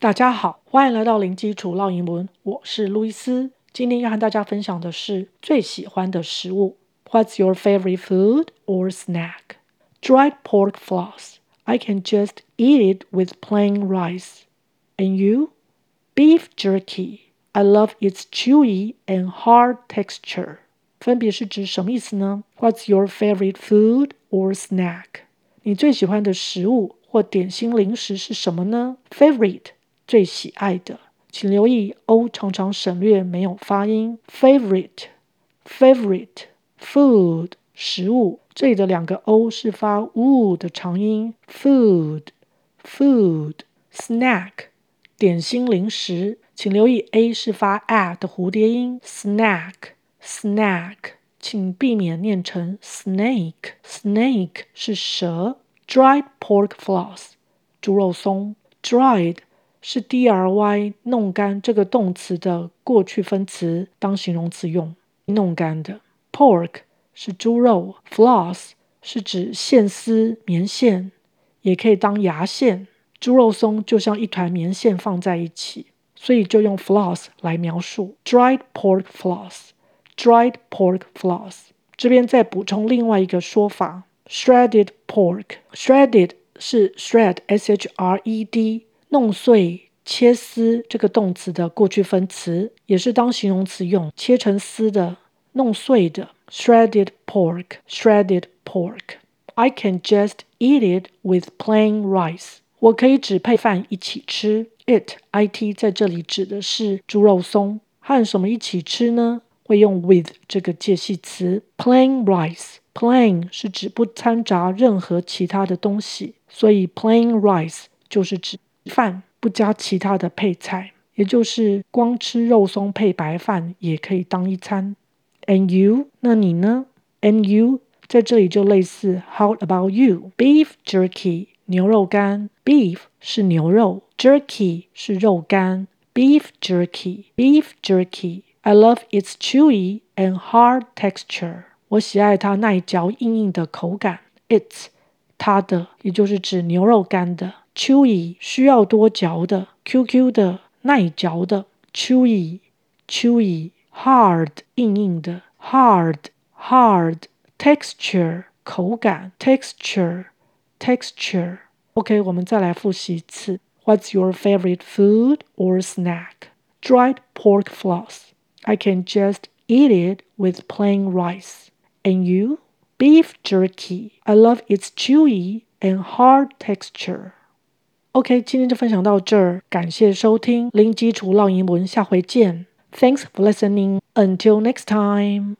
大家好，欢迎来到零基础烙英文，我是路易斯。今天要和大家分享的是最喜欢的食物。What's your favorite food or snack? Dried pork floss. I can just eat it with plain rice. And you? Beef jerky. I love its chewy and hard texture. 分别是指什么意思呢？What's your favorite food or snack? 你最喜欢的食物或点心零食是什么呢？Favorite。 最喜爱的，请留意 o 常常省略没有发音。favorite，favorite，food 食物，这里的两个 o 是发 u 的长音。food，food，snack 点心零食，请留意 a 是发 at 的蝴蝶音。snack，snack，请避免念成 snake，snake 是蛇。dried pork floss 猪肉松，dried。是 dry 弄干这个动词的过去分词，当形容词用，弄干的。pork 是猪肉，floss 是指线丝、棉线，也可以当牙线。猪肉松就像一团棉线放在一起，所以就用 floss 来描述。dried pork floss，dried pork floss。这边再补充另外一个说法，shredded pork，shredded 是 shred，s h r e d。弄碎、切丝这个动词的过去分词，也是当形容词用，切成丝的、弄碎的。Shredded pork, shredded pork. I can just eat it with plain rice. 我可以只配饭一起吃。It, it 在这里指的是猪肉松，和什么一起吃呢？会用 with 这个介系词。Plain rice, plain 是指不掺杂任何其他的东西，所以 plain rice 就是指。饭不加其他的配菜，也就是光吃肉松配白饭也可以当一餐。And you？那你呢？And you？在这里就类似 How about you？Beef jerky，牛肉干。Beef 是牛肉，jerky 是肉干。Beef jerky，beef jerky。I love its chewy and hard texture。我喜爱它耐嚼硬硬的口感。It's 它的，也就是指牛肉干的。chewy 需要多嚼的，QQ 的耐嚼的，chewy chewy hard 硬硬的，hard hard texture 口感，texture texture。OK，我们再来复习一次。What's your favorite food or snack? Dried pork floss. I can just eat it with plain rice. And you? Beef jerky. I love its chewy and hard texture. OK，今天就分享到这儿，感谢收听零基础浪英文，下回见。Thanks for listening. Until next time.